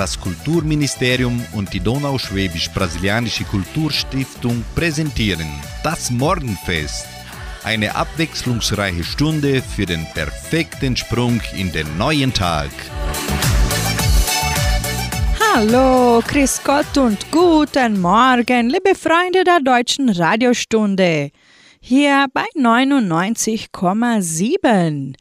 Das Kulturministerium und die Donauschwäbisch-Brasilianische Kulturstiftung präsentieren das Morgenfest. Eine abwechslungsreiche Stunde für den perfekten Sprung in den neuen Tag. Hallo, Chris Gott und guten Morgen, liebe Freunde der deutschen Radiostunde. Hier bei 99,7.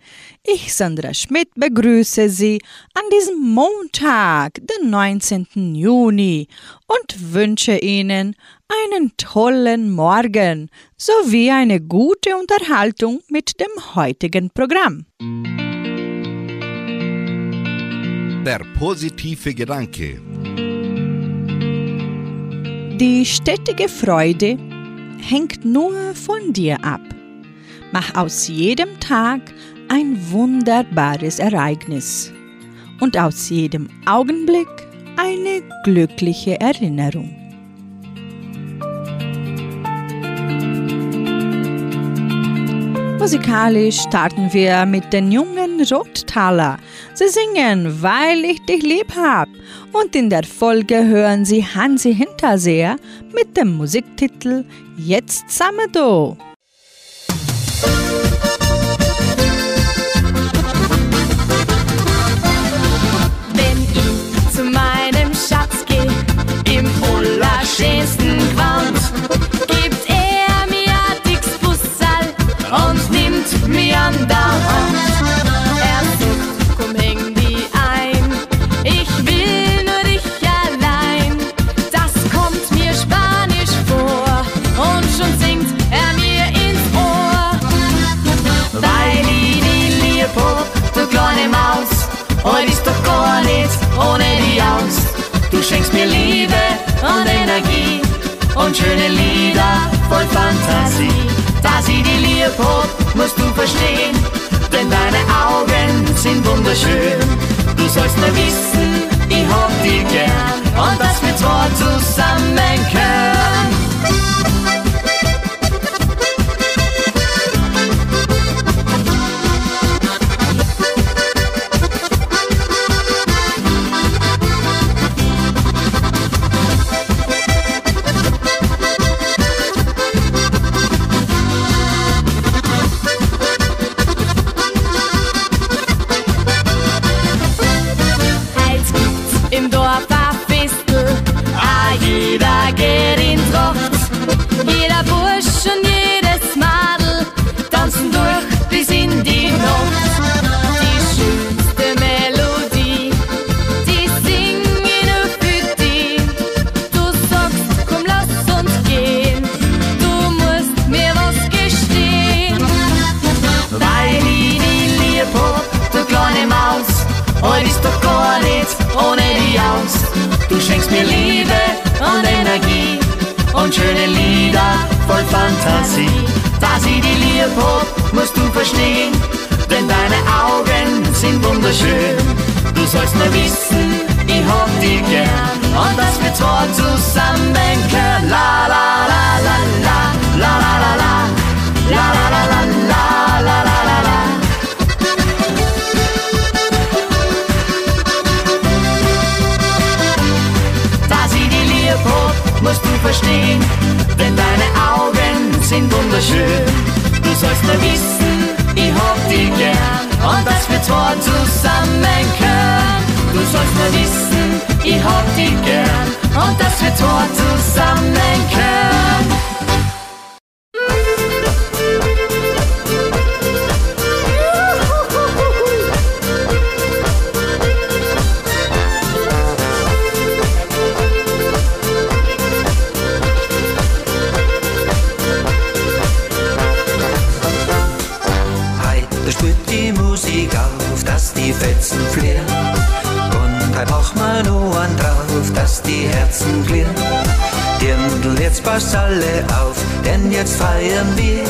Ich, Sandra Schmidt, begrüße Sie an diesem Montag, den 19. Juni und wünsche Ihnen einen tollen Morgen sowie eine gute Unterhaltung mit dem heutigen Programm. Der positive Gedanke. Die stetige Freude hängt nur von dir ab. Mach aus jedem Tag ein wunderbares Ereignis und aus jedem Augenblick eine glückliche Erinnerung. Musikalisch starten wir mit den jungen Rottaler. Sie singen Weil ich dich lieb hab. Und in der Folge hören Sie Hansi Hinterseher mit dem Musiktitel Jetzt Samedo. Wenn ich zu meinem Schatz geh, im allerschönsten Gewand, gibt er mir ein dickes Bussal und nimmt mir an der Du schenkst mir Liebe und Energie und schöne Lieder voll Fantasie. Dass ich die hab, musst du verstehen, denn deine Augen sind wunderschön. Du sollst nur wissen, ich hab dich gern und dass wir zwei zusammen können. Nur wissen, ich hab dich gern. Und dass wir zwei zusammen können. Du sollst nur wissen, ich hab dich gern. Und dass wir zwei jetzt feiern wir.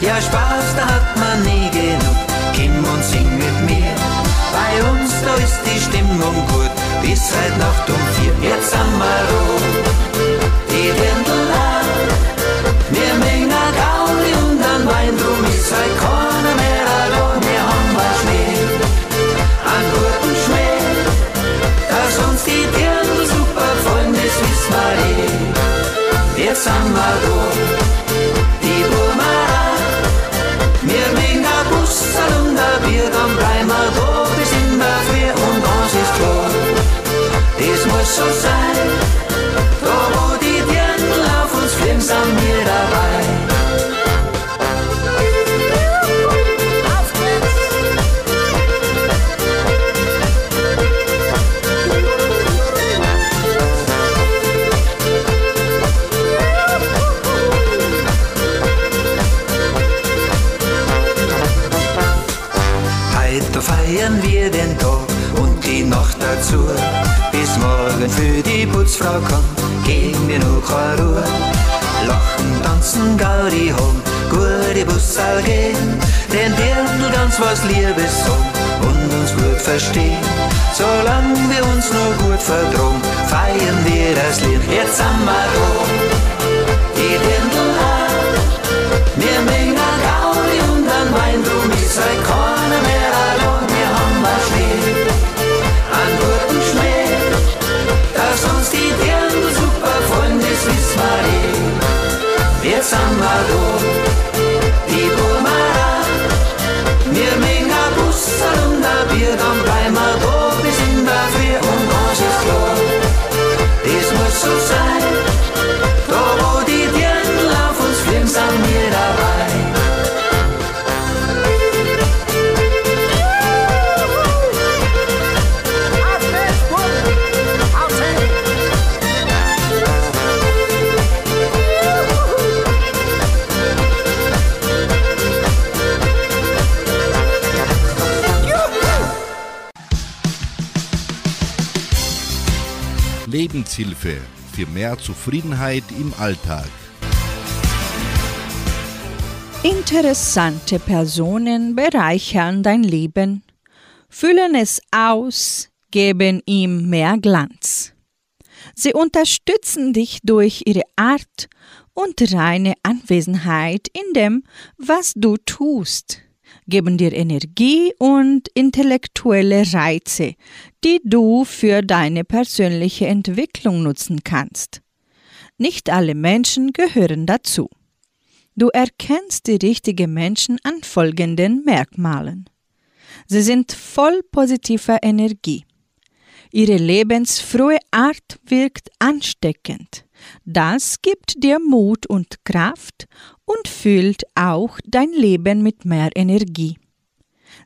Ja, Spaß, da hat man nie genug. Kim und sing mit mir. Bei uns, da ist die Stimmung gut. Bis heute Nacht um vier, jetzt sind wir. Die Dirndl an, wir mengen Gaudi und dann Wein, drum ist heute keiner mehr allein. Wir haben was Schnee, an guten Schnee. dass uns die Dirndl super freuen. das wissen wir eh. Jetzt sind wir. So sein. Wo die Dirndl auf uns sind wir dabei. Lebenshilfe für mehr Zufriedenheit im Alltag. Interessante Personen bereichern dein Leben, füllen es aus, geben ihm mehr Glanz. Sie unterstützen dich durch ihre Art und reine Anwesenheit in dem, was du tust geben dir Energie und intellektuelle Reize, die du für deine persönliche Entwicklung nutzen kannst. Nicht alle Menschen gehören dazu. Du erkennst die richtigen Menschen an folgenden Merkmalen. Sie sind voll positiver Energie. Ihre lebensfrohe Art wirkt ansteckend. Das gibt dir Mut und Kraft und füllt auch dein Leben mit mehr Energie.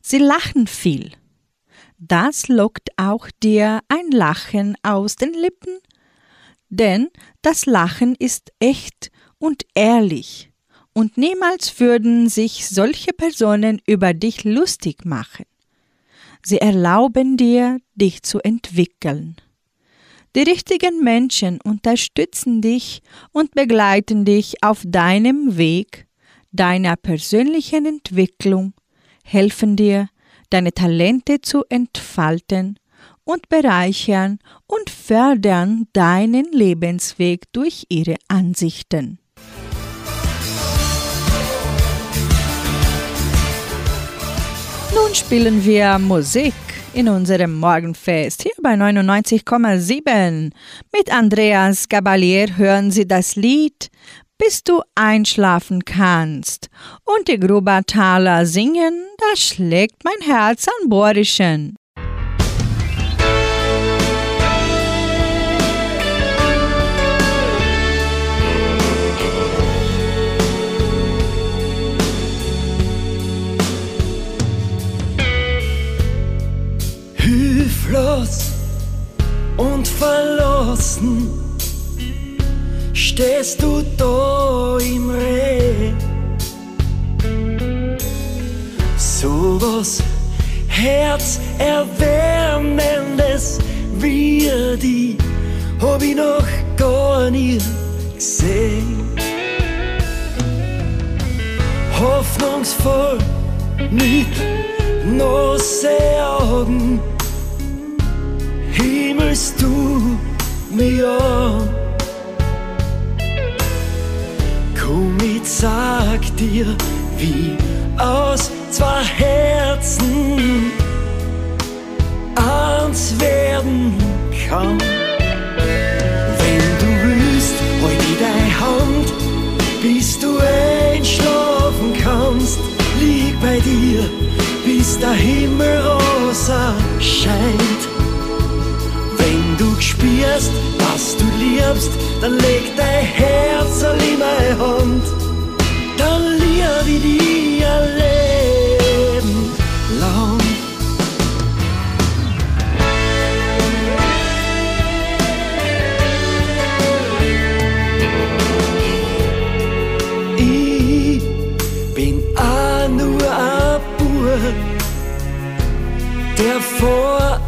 Sie lachen viel. Das lockt auch dir ein Lachen aus den Lippen, denn das Lachen ist echt und ehrlich, und niemals würden sich solche Personen über dich lustig machen. Sie erlauben dir, dich zu entwickeln. Die richtigen Menschen unterstützen dich und begleiten dich auf deinem Weg deiner persönlichen Entwicklung, helfen dir, deine Talente zu entfalten und bereichern und fördern deinen Lebensweg durch ihre Ansichten. Nun spielen wir Musik in unserem Morgenfest hier bei 99,7. Mit Andreas Gabalier hören Sie das Lied Bis du einschlafen kannst. Und die Grubertaler singen, da schlägt mein Herz an Borischen. Hilflos und verlassen stehst du da im Reh. So was Herzerwärmendes wie die hab ich noch gar nie gesehen. Hoffnungsvoll mit Augen himmelst du mir an. Komm, ich sag dir, wie aus zwei Herzen eins werden kann. Wenn du willst, hol dir deine Hand, bis du einschlafen kannst, lieg bei dir, bis der Himmel rosa scheint. Du spürst, was du liebst, dann leg dein Herz in meine Hand. Dann lieb ich dir ein Leben lang. Ich bin auch nur ein Bub, der vor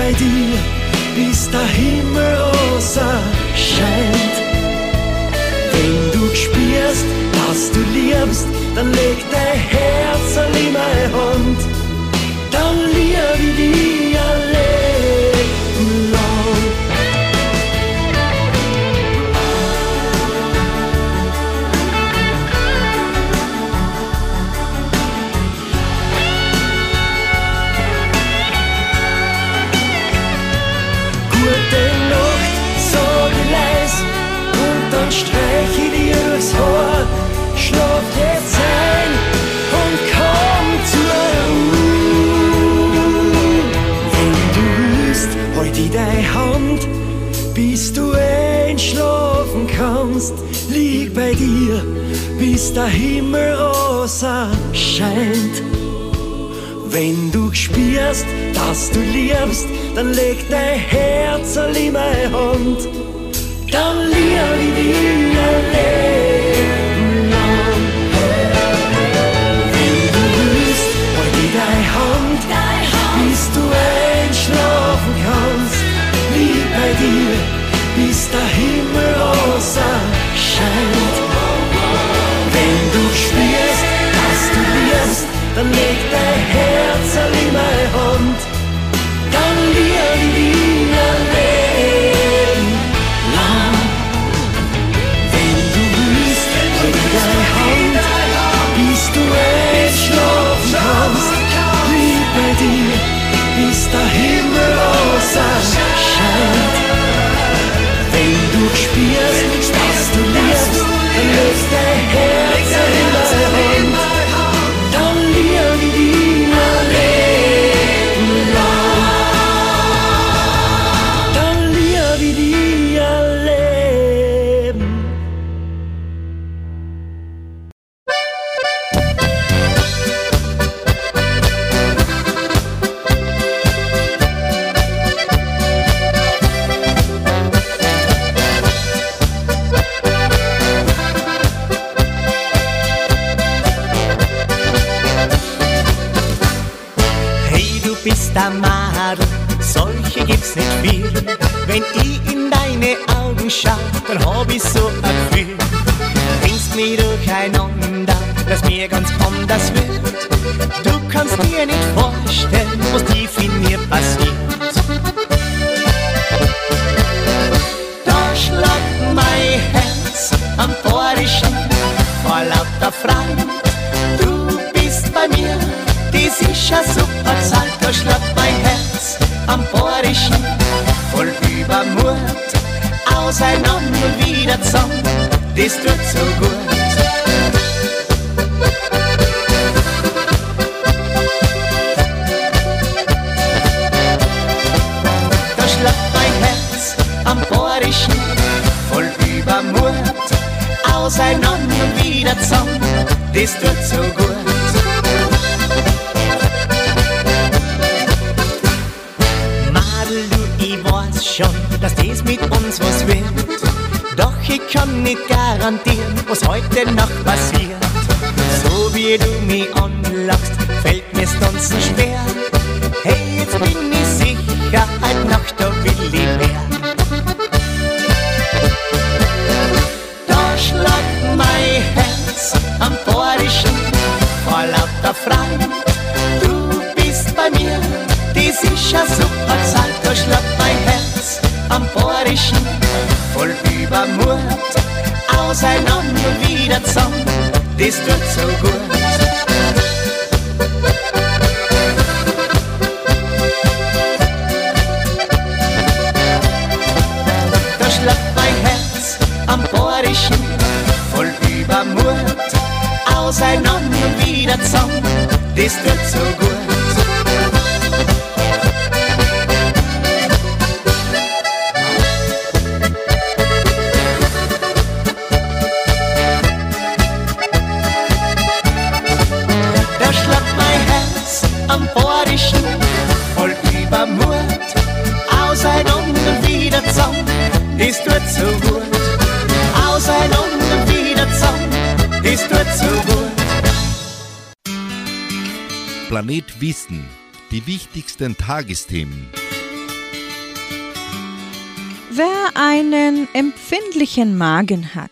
bei dir, bis der Himmel rosa scheint. Wenn du spürst, dass du liebst, dann leg dein Herz in meine Hand, dann lieb ich dir ein und dann streich ich dir durchs Haar. Schlaf jetzt ein und komm zur Ruhe. Wenn du willst, halt deine Hand, bis du einschlafen kannst. Lieg bei dir, bis der Himmel rosa scheint. Wenn du spürst, dass du liebst, dann leg dein Herz in meine Hand. Dann bis der Himmel rosa scheint. Wenn du spürst, dass du liebst, dann leg dein Herz in meine Hand. Wie du mich anlachst, fällt mir's tanzen schwer. Hey, jetzt bin ich sicher, heute Nacht da will ich mehr. Da schlagt mein Herz am Borischen vor lauter Fragen. Du bist bei mir, ist ja super Zeit, da schlagt mein Herz am Borischen voll Übermut, auseinander wieder zusammen, das tut so gut. Da schlägt mein Herz am Porischen, voll Übermut, auseinander wieder zusammen, das tut so gut. Planet Wissen. Die wichtigsten Tagesthemen. Wer einen empfindlichen Magen hat,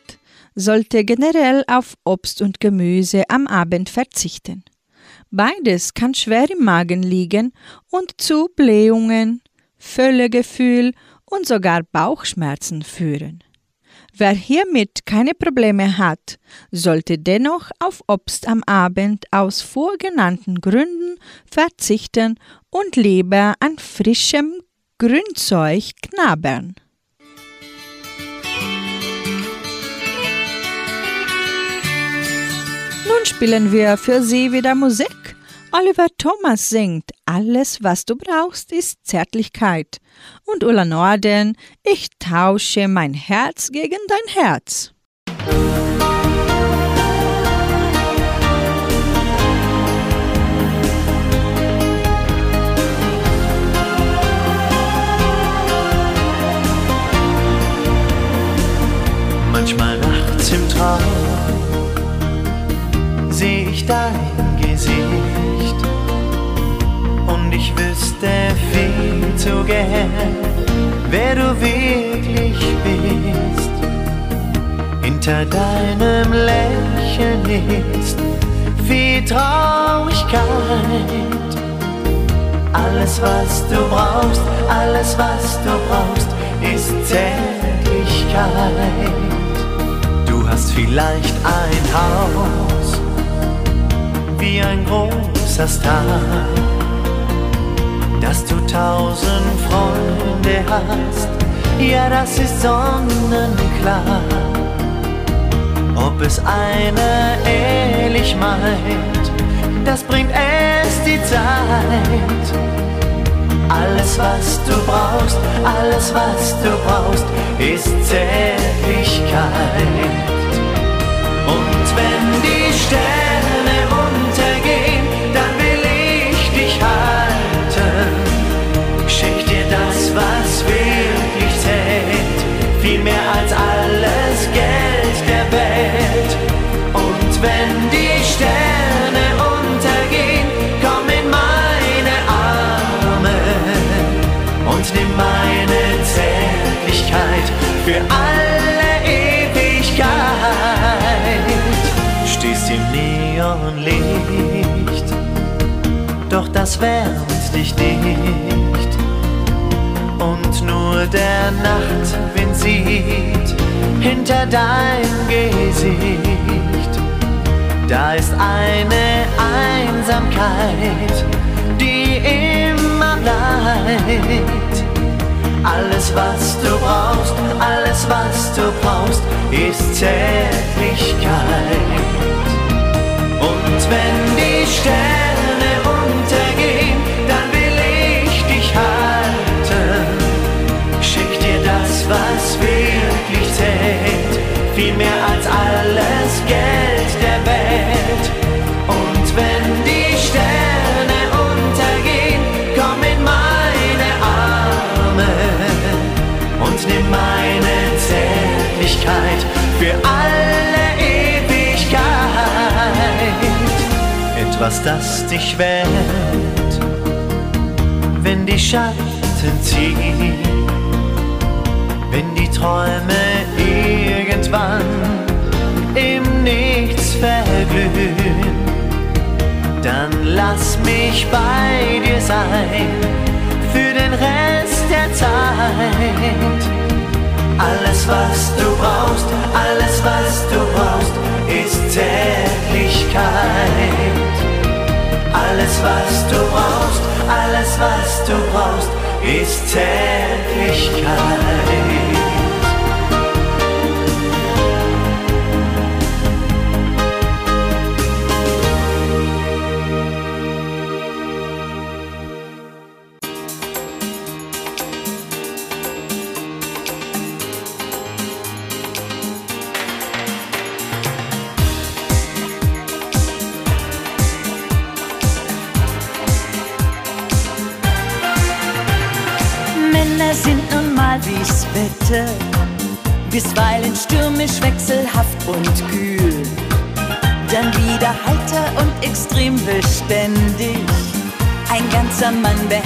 sollte generell auf Obst und Gemüse am Abend verzichten. Beides kann schwer im Magen liegen und zu Blähungen, Völlegefühl und sogar Bauchschmerzen führen. Wer hiermit keine Probleme hat, sollte dennoch auf Obst am Abend aus vorgenannten Gründen verzichten und lieber an frischem Grünzeug knabbern. Nun spielen wir für Sie wieder Musik. Oliver Thomas singt Alles, was du brauchst, ist Zärtlichkeit. Und Ulla Norden, ich tausche mein Herz gegen dein Herz. Manchmal nachts im Traum seh ich dein Gesicht ich wüsste viel zu gern, wer du wirklich bist. Hinter deinem Lächeln ist viel Traurigkeit. Alles, was du brauchst, alles, was du brauchst, ist Zärtlichkeit. Du hast vielleicht ein Haus wie ein großer Star, dass du tausend Freunde hast, ja, das ist sonnenklar. Ob es einer ehrlich meint, das bringt erst die Zeit. Alles, was du brauchst, alles, was du brauchst, ist Zärtlichkeit. Und wenn die Sterne untergehen, dann will ich dich halten. Was wirklich zählt, viel mehr als alles Geld der Welt. Und wenn die Sterne untergehen, komm in meine Arme und nimm meine Zärtlichkeit für alle Ewigkeit. Stehst im Neonlicht, doch das wärmt dich nicht. Nur der Nachtwind sieht hinter dein Gesicht. Da ist eine Einsamkeit, die immer bleibt. Alles, was du brauchst, alles, was du brauchst, ist Zärtlichkeit. Und wenn die Sterne was wirklich zählt, viel mehr als alles Geld der Welt. Und wenn die Sterne untergehen, komm in meine Arme und nimm meine Zärtlichkeit für alle Ewigkeit. Etwas, das dich wärmt, wenn die Schatten ziehen die Träume irgendwann im Nichts verglühen, dann lass mich bei dir sein für den Rest der Zeit. was du brauchst, alles, was du brauchst, ist Zärtlichkeit. Alles, was du brauchst, alles, was du brauchst, ist Zärtlichkeit.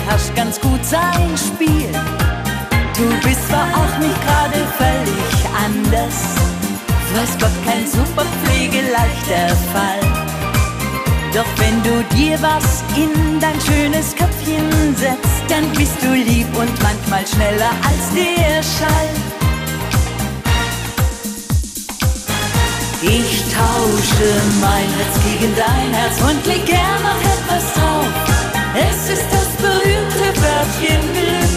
Beherrscht ganz gut sein Spiel. Du bist zwar auch nicht gerade völlig anders, weiß Gott kein super pflegeleichter Fall. Doch wenn du dir was in dein schönes Köpfchen setzt, dann bist du lieb und manchmal schneller als der Schall. Ich tausche mein Herz gegen dein Herz und leg gern noch etwas drauf. Es ist das berühmte Wörtchen Glück.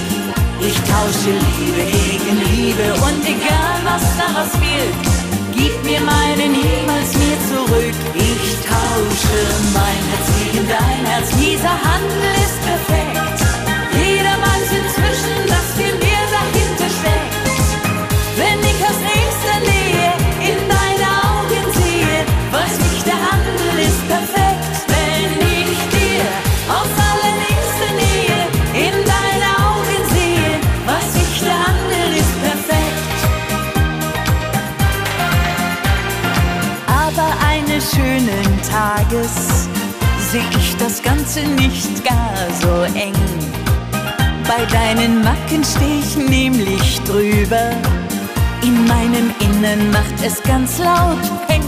Ich tausche Liebe gegen Liebe und egal was daraus wird, Gib mir meine niemals mir zurück. Ich tausche mein Herz gegen dein Herz. Dieser Handel ist perfekt. Tages sehe ich das Ganze nicht gar so eng. Bei deinen Macken steh ich nämlich drüber. In meinem Innern macht es ganz laut Peng.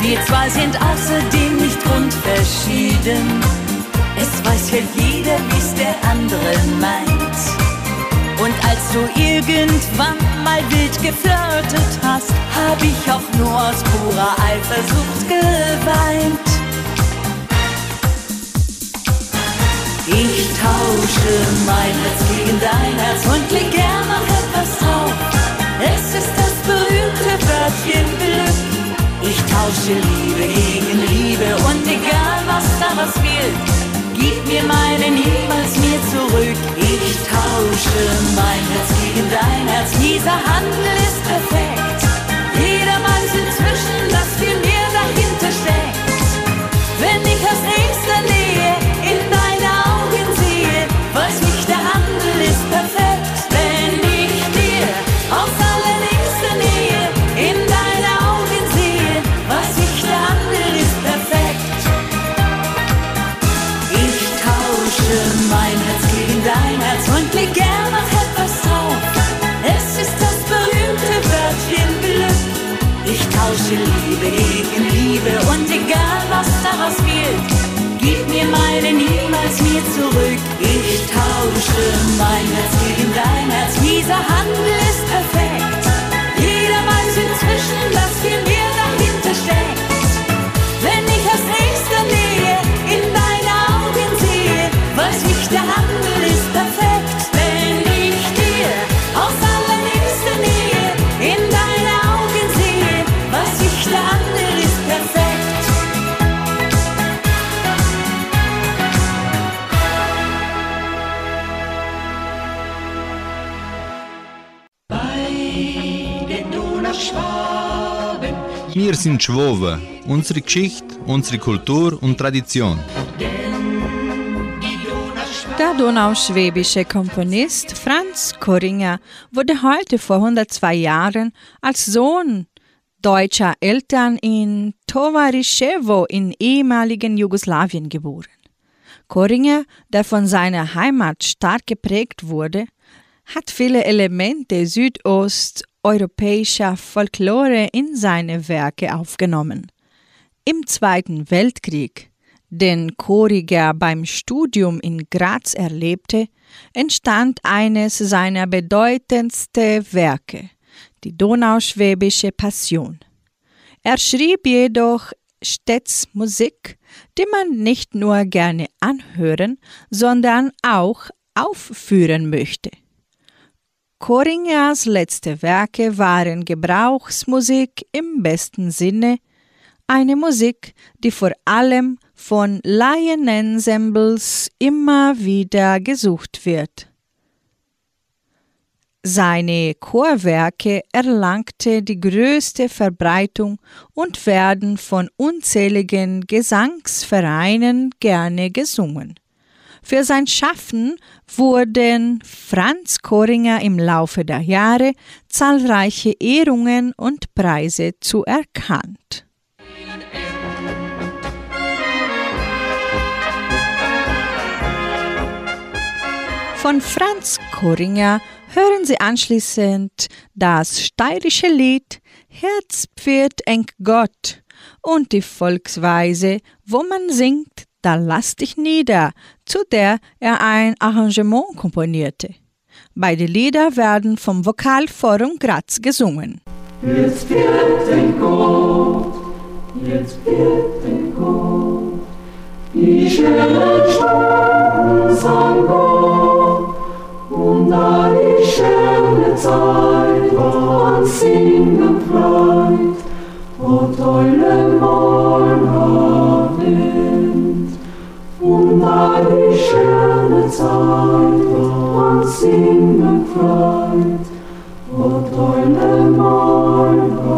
Wir zwei sind außerdem nicht grundverschieden. Es weiß ja jeder, wie's der andere meint. Und als du irgendwann mal wild geflirtet hast, hab ich auch nur aus purer Eifersucht geweint. Ich tausche mein Herz gegen dein Herz und leg gern noch etwas drauf. Es ist das berühmte Wörtchen Glück. Ich tausche Liebe gegen Liebe und egal was daraus wird, gib mir meine niemals mir zurück. Ich tausche mein Herz gegen dein Herz. Dieser Handel ist perfekt. Jeder weiß inzwischen, dass viel mehr dahinter steckt. Wenn ich aus nächster Nähe was daraus wird, gib mir meine niemals mir zurück. Ich tausche mein Herz gegen dein Herz. Dieser Handel sind Schwoben. Unsere Geschichte, unsere Kultur und Tradition. Der donauschwäbische Komponist Franz Koringer wurde heute vor 102 Jahren als Sohn deutscher Eltern in Tovariszewo in ehemaligen Jugoslawien geboren. Koringer, der von seiner Heimat stark geprägt wurde, hat viele Elemente südosteuropäischer Folklore in seine Werke aufgenommen. Im Zweiten Weltkrieg, den Koriger beim Studium in Graz erlebte, entstand eines seiner bedeutendsten Werke, die donauschwäbische Passion. Er schrieb jedoch stets Musik, die man nicht nur gerne anhören, sondern auch aufführen möchte. Koringers letzte Werke waren Gebrauchsmusik im besten Sinne, eine Musik, die vor allem von Laienensembles immer wieder gesucht wird. Seine Chorwerke erlangte die größte Verbreitung und werden von unzähligen Gesangsvereinen gerne gesungen. Für sein Schaffen wurden Franz Koringer im Laufe der Jahre zahlreiche Ehrungen und Preise zuerkannt. Von Franz Koringer hören Sie anschließend das steirische Lied Herz pfirt eng Gott und die Volksweise, wo man singt, da lass dich nieder, zu der er ein Arrangement komponierte. Beide Lieder werden vom Vokalforum Graz gesungen. Jetzt wird Gott, jetzt wird eng Gott, die schnellen Stunden sang Gott, und da die schöne Zeit war singen freut, o tolle Morgenwind. Und da die schöne Zeit war singen freut, o tolle Morgenwind.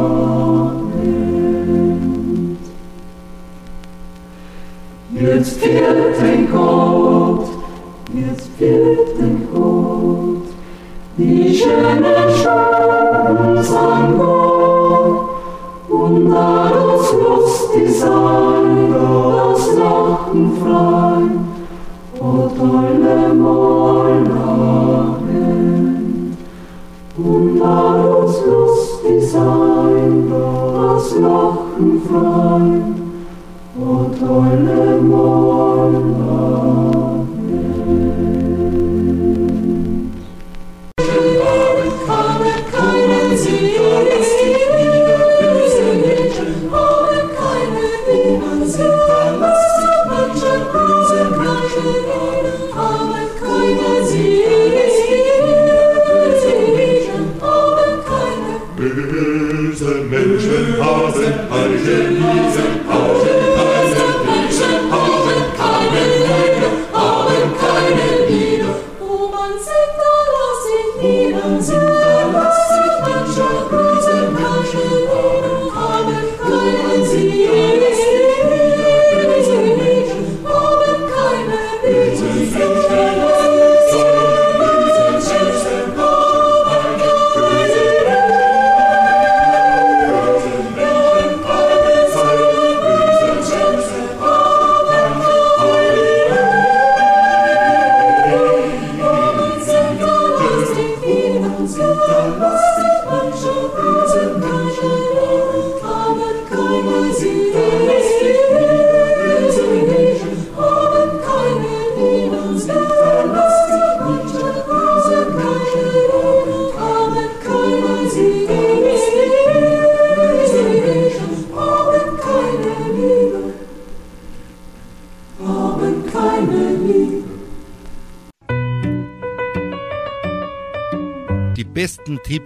Jetzt fährt ein Gott, jetzt fährt ein Gott, die schönen Stunden sang Gott, und das lustig sein, das Lachen frei, o tolle Morgenwind. Und da das lustig sein, das Lachen frei, o tolle Morgenwind.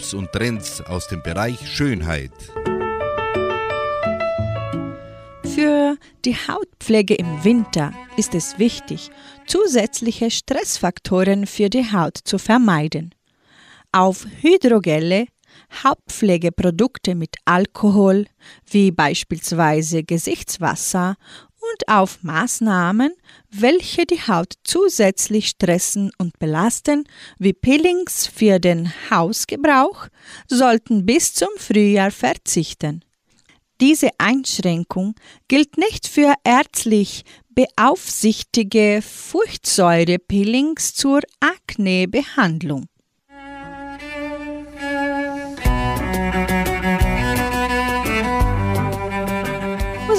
Tipps und Trends aus dem Bereich Schönheit. Für die Hautpflege im Winter ist es wichtig, zusätzliche Stressfaktoren für die Haut zu vermeiden. Auf Hydrogelle, Hautpflegeprodukte mit Alkohol, wie beispielsweise Gesichtswasser, und auf Maßnahmen, welche die Haut zusätzlich stressen und belasten, wie Peelings für den Hausgebrauch, sollten bis zum Frühjahr verzichten. Diese Einschränkung gilt nicht für ärztlich beaufsichtige Furchtsäure-Peelings zur Aknebehandlung.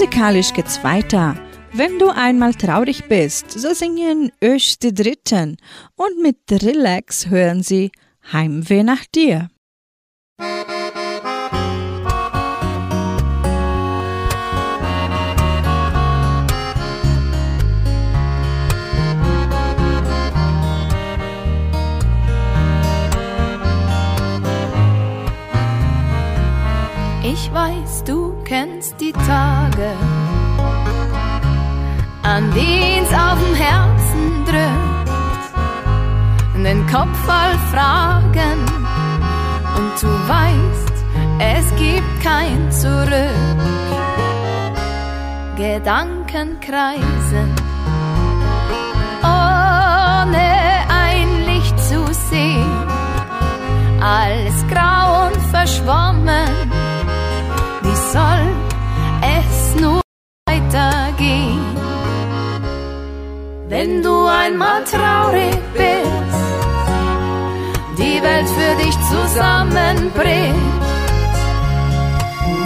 Musikalisch geht's weiter. Wenn du einmal traurig bist, so singen Ösch die Dritten und mit Relax hören sie Heimweh nach dir. Ich weiß, du kennst die Tage, an dien's auf dem Herzen drückt, den Kopf voll Fragen und du weißt, es gibt kein Zurück. Gedanken kreisen, ohne ein Licht zu sehen, alles grau und verschwommen. Wenn du einmal traurig bist, die Welt für dich zusammenbricht.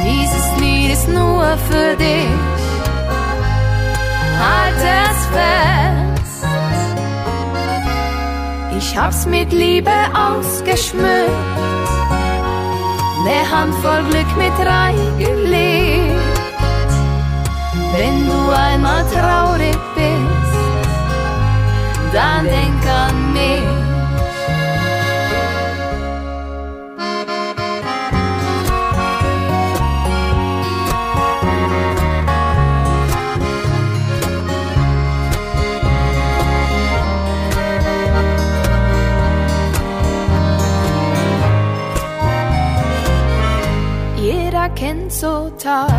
Dieses Lied ist nur für dich. Halt es fest. Ich hab's mit Liebe ausgeschmückt, ne Handvoll Glück mit reingelegt. Wenn du einmal traurig dann denk an mich. Kennt so Tage,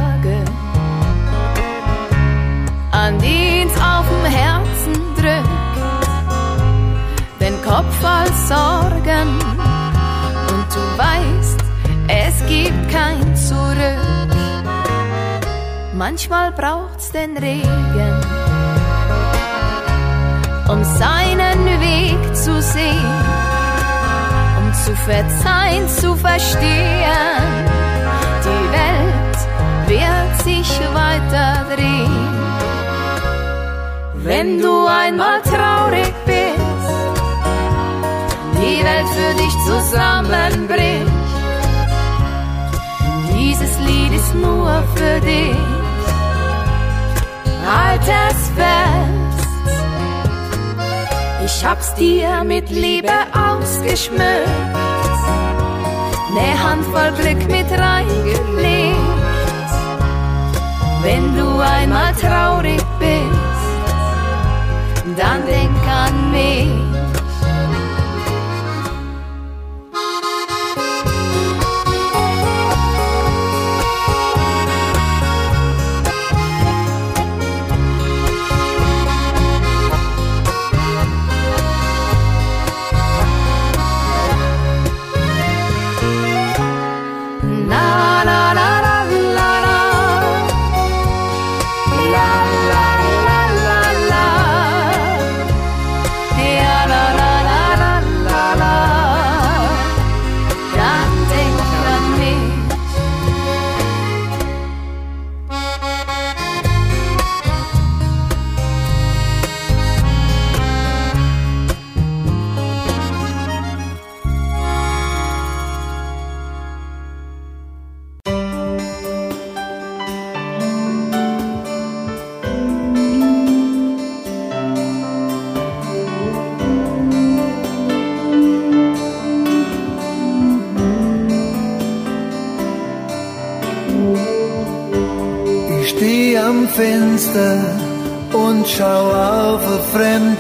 Kopf voll Sorgen und du weißt, es gibt kein Zurück. Manchmal braucht's den Regen, um seinen Weg zu sehen, um zu verzeihen, zu verstehen die Welt wird sich weiter drehen. Wenn du einmal traurig bist, die Welt für dich zusammenbricht. Dieses Lied ist nur für dich. Halt es fest. Ich hab's dir mit Liebe ausgeschmückt ne Handvoll Glück mit reingelegt. Wenn du einmal traurig bist, dann denk an mich.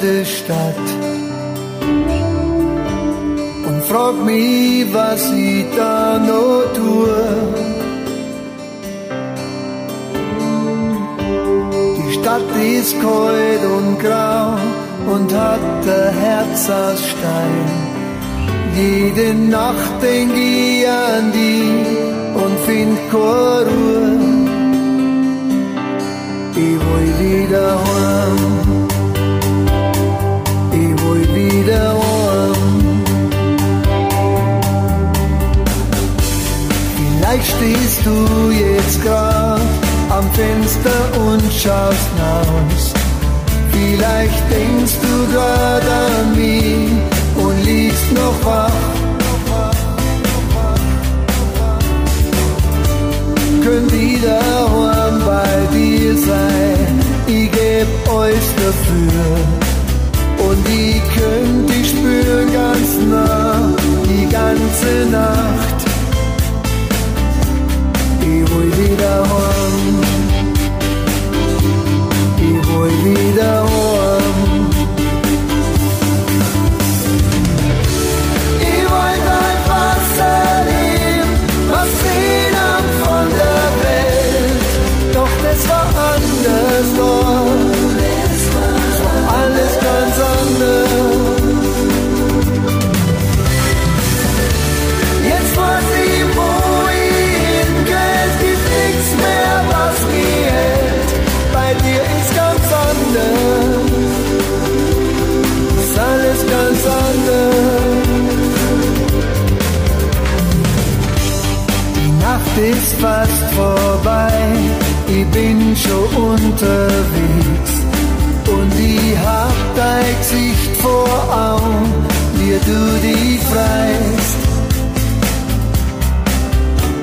Fremde Stadt und frag mich, was ich da noch tue. Die Stadt ist kalt und grau und hat der Herz aus Stein. Jede Nacht denk ich an die und find keine Ruhe. Ich will wieder heim. Stehst du jetzt grad am Fenster und schaust raus. Vielleicht denkst du grad an mich und liegst noch wach. Vorbei, ich bin schon unterwegs. Und ich hab dein Gesicht vor Augen, wie du dich freist.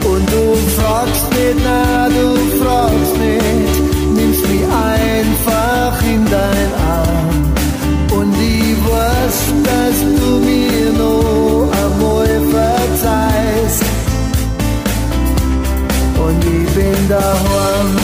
Und du fragst nicht, na, du fragst nicht, nimmst mich einfach ich bin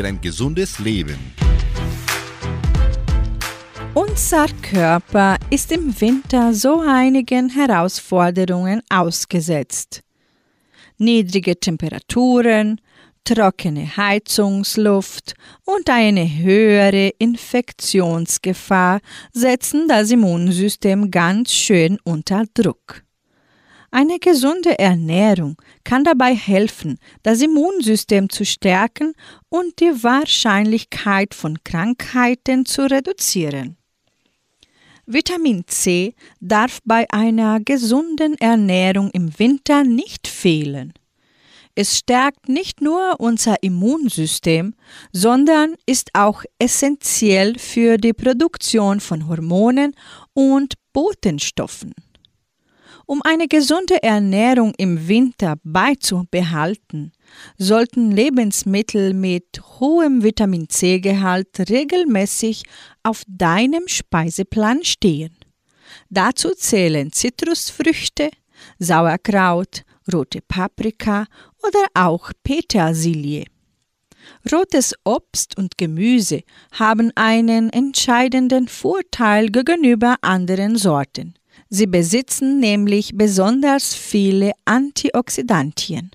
für ein gesundes Leben. Unser Körper ist im Winter so einigen Herausforderungen ausgesetzt. Niedrige Temperaturen, trockene Heizungsluft und eine höhere Infektionsgefahr setzen das Immunsystem ganz schön unter Druck. Eine gesunde Ernährung kann dabei helfen, das Immunsystem zu stärken und die Wahrscheinlichkeit von Krankheiten zu reduzieren. Vitamin C darf bei einer gesunden Ernährung im Winter nicht fehlen. Es stärkt nicht nur unser Immunsystem, sondern ist auch essentiell für die Produktion von Hormonen und Botenstoffen. Um eine gesunde Ernährung im Winter beizubehalten, sollten Lebensmittel mit hohem Vitamin C-Gehalt regelmäßig auf deinem Speiseplan stehen. Dazu zählen Zitrusfrüchte, Sauerkraut, rote Paprika oder auch Petersilie. Rotes Obst und Gemüse haben einen entscheidenden Vorteil gegenüber anderen Sorten. Sie besitzen nämlich besonders viele Antioxidantien.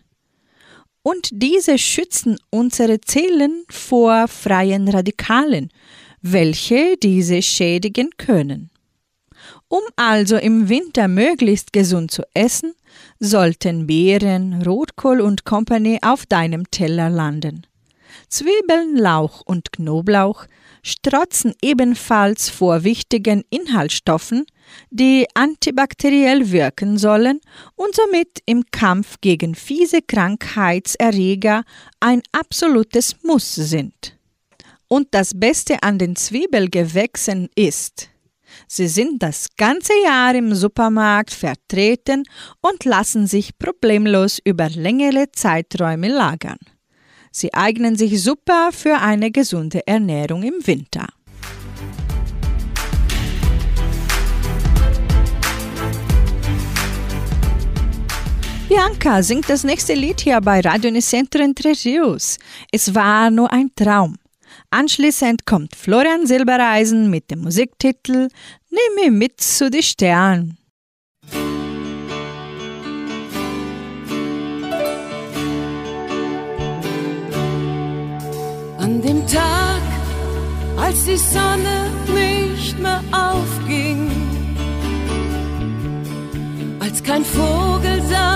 Und diese schützen unsere Zellen vor freien Radikalen, welche diese schädigen können. Um also im Winter möglichst gesund zu essen, sollten Beeren, Rotkohl und Company auf deinem Teller landen. Zwiebeln, Lauch und Knoblauch strotzen ebenfalls vor wichtigen Inhaltsstoffen, die antibakteriell wirken sollen und somit im Kampf gegen fiese Krankheitserreger ein absolutes Muss sind. Und das Beste an den Zwiebelgewächsen ist, sie sind das ganze Jahr im Supermarkt vertreten und lassen sich problemlos über längere Zeiträume lagern. Sie eignen sich super für eine gesunde Ernährung im Winter. Bianca singt das nächste Lied hier bei Radio Nicentro Entre Rios. Es war nur ein Traum. Anschließend kommt Florian Silbereisen mit dem Musiktitel Nimm mich mit zu die Sternen. An dem Tag, als die Sonne nicht mehr aufging, als kein Vogel sang,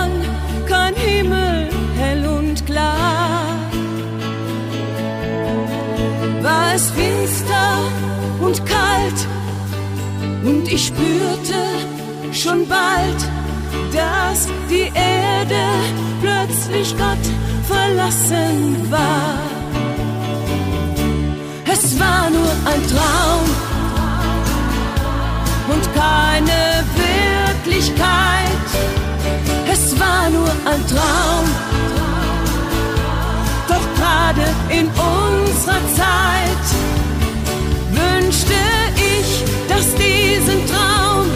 es finster und kalt und ich spürte schon bald, dass die Erde plötzlich Gott verlassen war. Es war nur ein Traum, Wirklichkeit. Es war nur ein Traum. Gerade in unserer Zeit wünschte ich, dass diesen Traum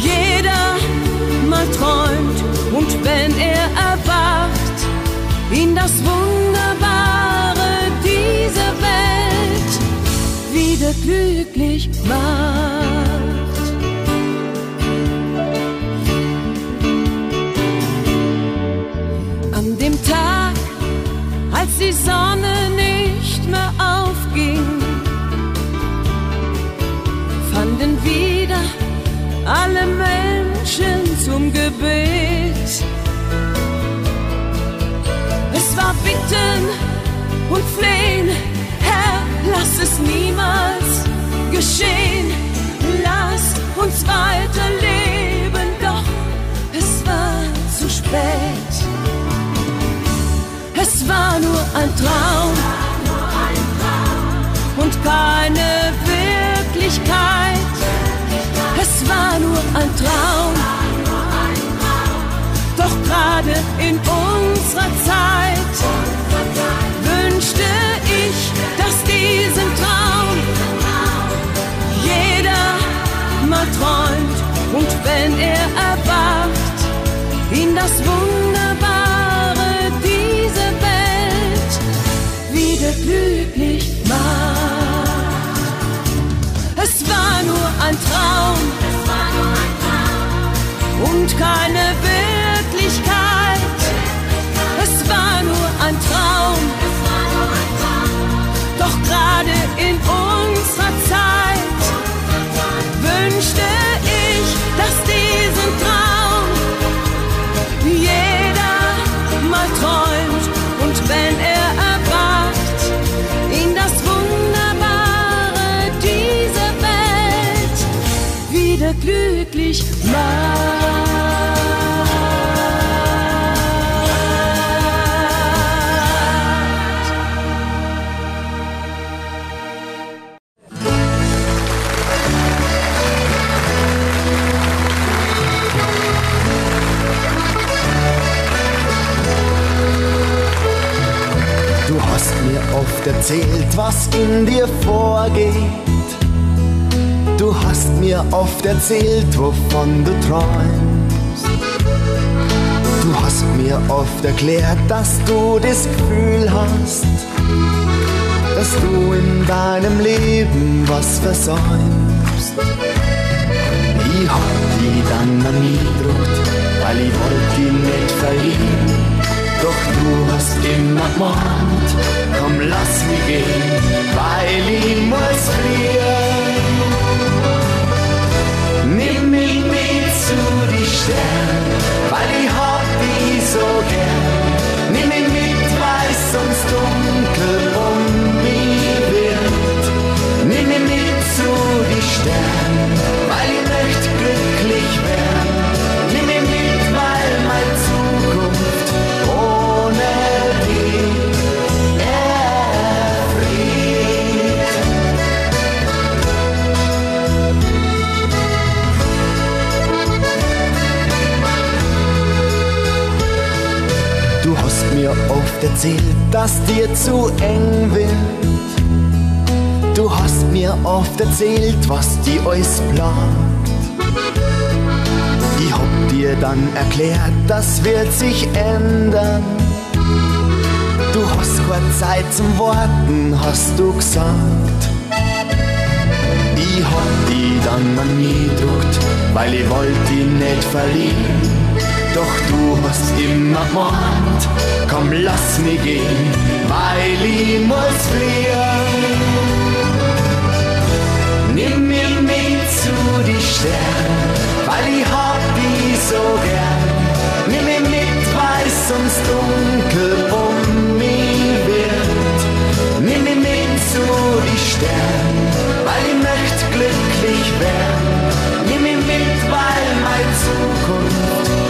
jeder mal träumt und wenn er erwacht, ihn das Wunderbare dieser Welt wieder glücklich macht. Als die Sonne nicht mehr aufging, fanden wieder alle Menschen zum Gebet. Es war Bitten und Flehen, Herr, lass es niemals geschehen. Lass uns weiterleben, doch es war zu spät. Es war nur ein Traum und keine Wirklichkeit. Es war nur ein Traum. Doch gerade in unserer Zeit wünschte ich, dass diesen Traum jeder mal träumt und wenn er erwacht, ihn das Wunderbare war nur ein Traum und keine Wirklichkeit. Es war nur ein Traum. Doch gerade in unserer erzählt, was in dir vorgeht. Du hast mir oft erzählt, wovon du träumst. Du hast mir oft erklärt, dass du das Gefühl hast, dass du in deinem Leben was versäumst. Ich hab die dann an mich gedruckt, weil ich wollte die nicht verlieren. Doch du hast immer gemeint, lass mich gehen, weil ich muss fliehen. Nimm mich mit zu die Sterne, erzählt, dass dir zu eng wird. Du hast mir oft erzählt, was dir alles plant. Ich hab dir dann erklärt, das wird sich ändern. Du hast keine Zeit zum Warten, hast du gesagt. Ich hab die dann an mich gedruckt, weil ich wollte die nicht verlieren. Doch du hast immer gemeint, komm lass mich gehen, weil ich muss fliehen. Nimm mich mit zu die Sterne, weil ich hab die so gern. Nimm mich mit, weil sonst dunkel um mich wird. Nimm mich mit zu die Sterne, weil ich möchte glücklich werden. Nimm mich mit, weil meine Zukunft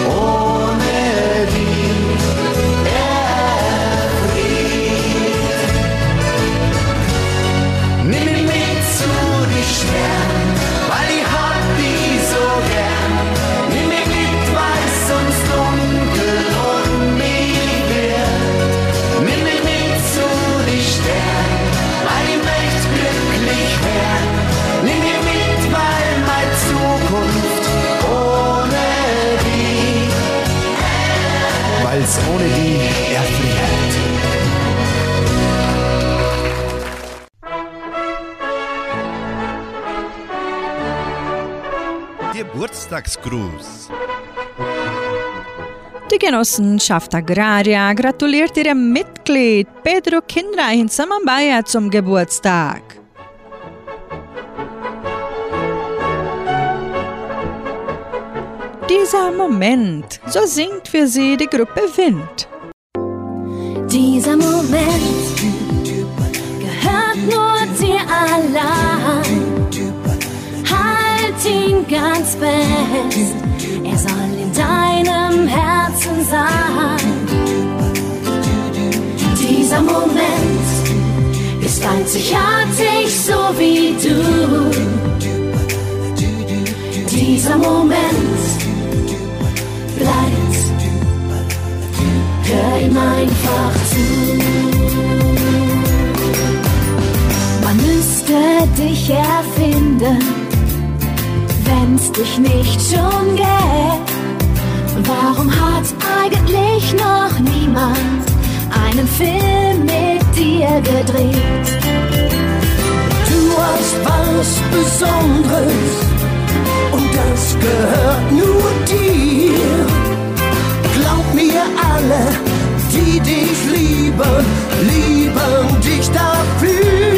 Geburtstagsgruß. Die Genossenschaft Agraria gratuliert ihrem Mitglied Pedro Kindra in Samambaya zum Geburtstag. Dieser Moment, so singt für sie die Gruppe Wind. Dieser Moment gehört nur dir allein. Ganz fest, er soll in deinem Herzen sein. Dieser Moment ist einzigartig, so wie du. Dieser Moment bleibt, hör ihm einfach zu. Man müsste dich erfinden, wenn's dich nicht schon gäbe. Und warum hat eigentlich noch niemand einen Film mit dir gedreht? Du hast was Besonderes und das gehört nur dir. Glaub mir alle, die dich lieben, lieben dich dafür.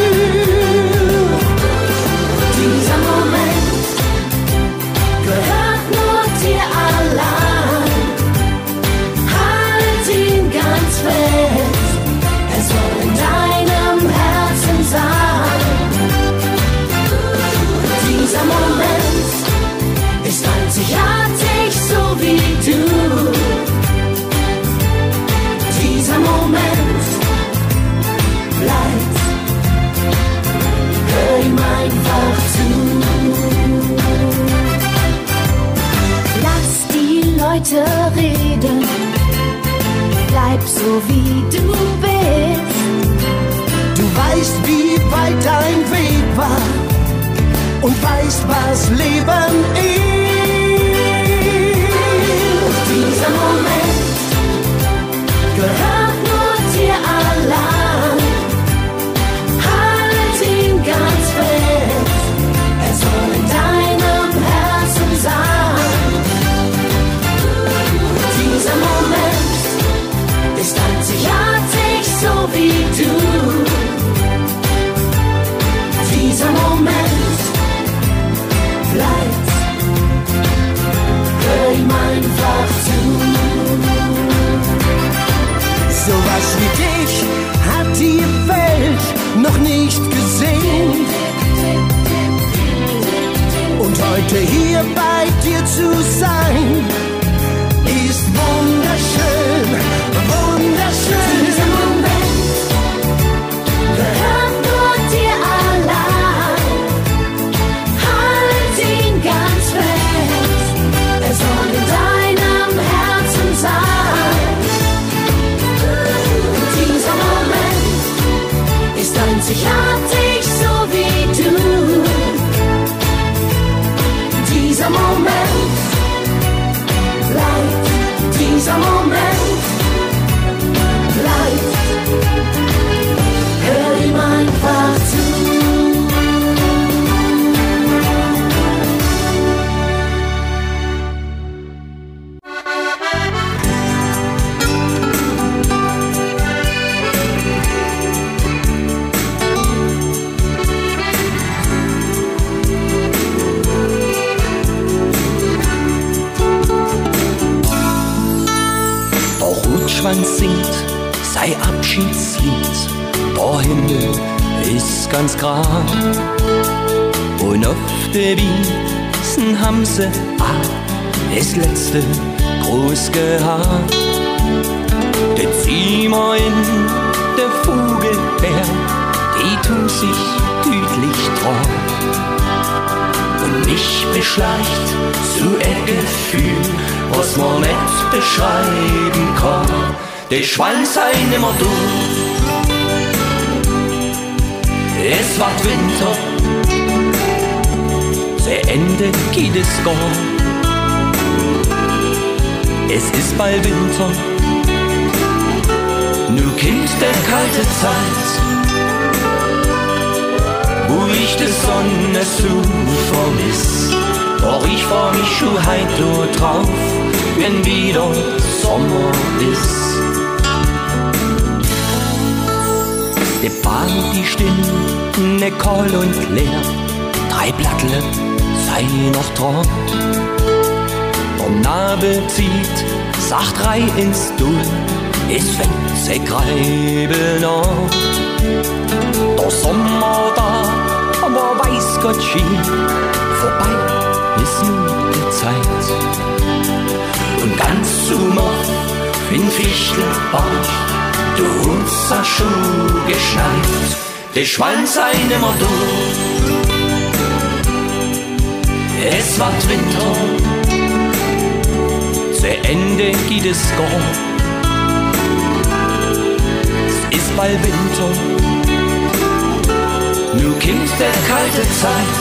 Schwanz ein immer du. Es wird Winter, zu Ende geht es gar. Es ist bald Winter, nur Kind der kalte Zeit, wo ich die Sonne so vermiss. Doch ich freu mich schon heut drauf, wenn wieder Sommer ist. Bahn, die stimmt, ne kalt und leer, drei Blattle sei noch dran. Vom Nabel zieht, sagt rei ins Dull, es fängt se Greibel noch. Der Sommer da, aber weiß Gott schien, vorbei ist nun die Zeit. Und ganz zu Moff in Fichtelbach, du unser Schuh geschneit, der Schwanz einem du. Es war Winter, zu Ende geht es gar. Es ist bald Winter, nu kommt der kalte Zeit,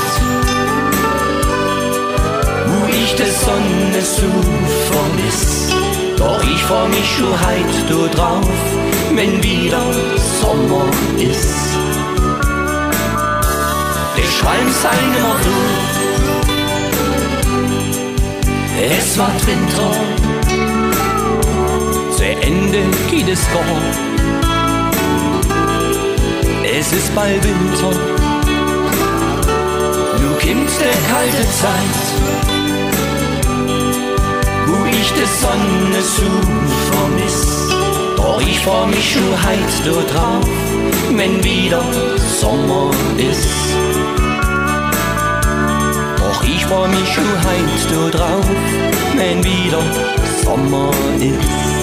wo ich die Sonne so vermiss. Doch ich freu mich schon heut du drauf, wenn wieder Sommer ist. Der Schwein sein du. Es war Winter, zu Ende geht es gar. Es ist bald Winter, nu kommt der kalte Zeit, wo ich die Sonne so vermiss. Doch ich freu mich schon heut du drauf, wenn wieder Sommer ist. Doch ich freu mich schon heut du drauf, wenn wieder Sommer ist.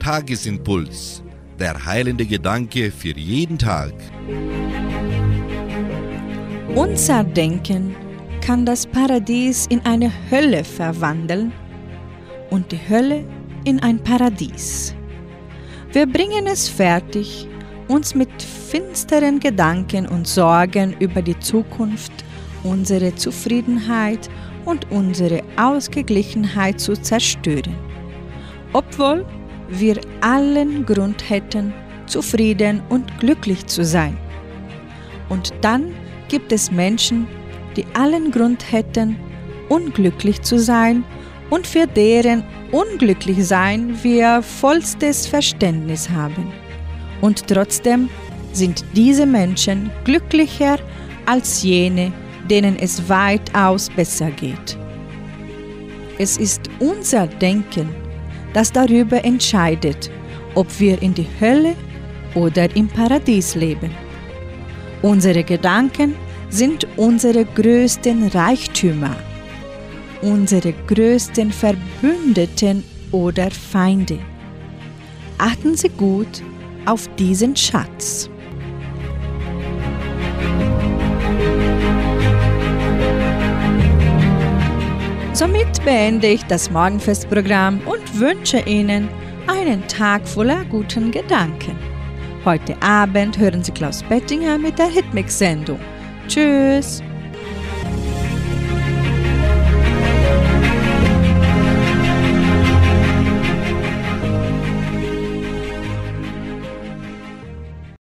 Tagesimpuls. Der heilende Gedanke für jeden Tag. Unser Denken kann das Paradies in eine Hölle verwandeln und die Hölle in ein Paradies. Wir bringen es fertig, uns mit finsteren Gedanken und Sorgen über die Zukunft, unsere Zufriedenheit und unsere Ausgeglichenheit zu zerstören, obwohl wir allen Grund hätten, zufrieden und glücklich zu sein. Und dann gibt es Menschen, die allen Grund hätten, unglücklich zu sein und für deren Unglücklichsein wir vollstes Verständnis haben. Und trotzdem sind diese Menschen glücklicher als jene, denen es weitaus besser geht. Es ist unser Denken, das darüber entscheidet, ob wir in die Hölle oder im Paradies leben. Unsere Gedanken sind unsere größten Reichtümer, unsere größten Verbündeten oder Feinde. Achten Sie gut auf diesen Schatz. Somit beende ich das Morgenfestprogramm und wünsche Ihnen einen Tag voller guten Gedanken. Heute Abend hören Sie Klaus Bettinger mit der Hitmix-Sendung. Tschüss!